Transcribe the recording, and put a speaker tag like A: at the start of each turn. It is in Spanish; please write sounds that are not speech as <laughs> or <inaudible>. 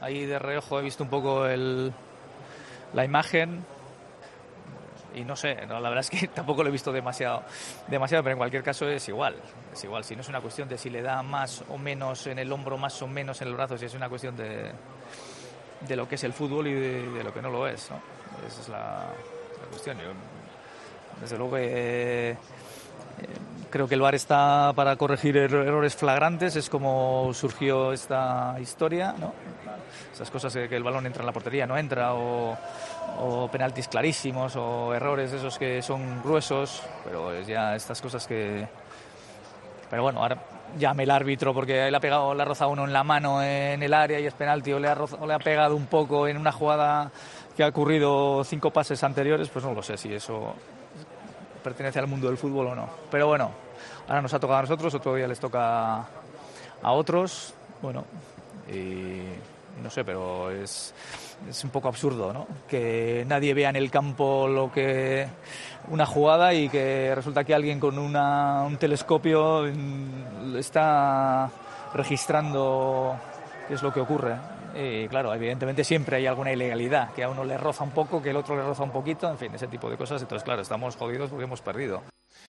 A: ahí de reojo he visto un poco el, la imagen y no sé, la verdad es que <laughs> tampoco lo he visto demasiado, demasiado, pero en cualquier caso es igual, es igual, si no es una cuestión de si le da más o menos en el hombro, más o menos en el brazo, si es una cuestión de, de lo que es el fútbol y de, lo que no lo es, ¿no? Esa es la, cuestión. desde luego eh, creo que el VAR está para corregir errores flagrantes, es como surgió esta historia, ¿no? Esas cosas de que el balón entra en la portería, no entra, o, o penaltis clarísimos, o errores esos que son gruesos, pero es ya estas cosas que... Pero bueno, ahora llame el árbitro porque le ha pegado, le ha rozado uno en la mano en el área y es penalti, o le ha, o le ha pegado un poco en una jugada que ha ocurrido cinco pases anteriores, pues no lo sé si eso pertenece al mundo del fútbol o no. Pero bueno, ahora nos ha tocado a nosotros, otro día les toca a otros. Bueno, y no sé, pero es, es un poco absurdo, ¿no? Que nadie vea en el campo lo que una jugada y que resulta que alguien con una, un telescopio está registrando qué es lo que ocurre. Y claro, evidentemente siempre hay alguna ilegalidad, que a uno le roza un poco, que el otro le roza un poquito, en fin, ese tipo de cosas. Entonces, claro, estamos jodidos porque hemos perdido.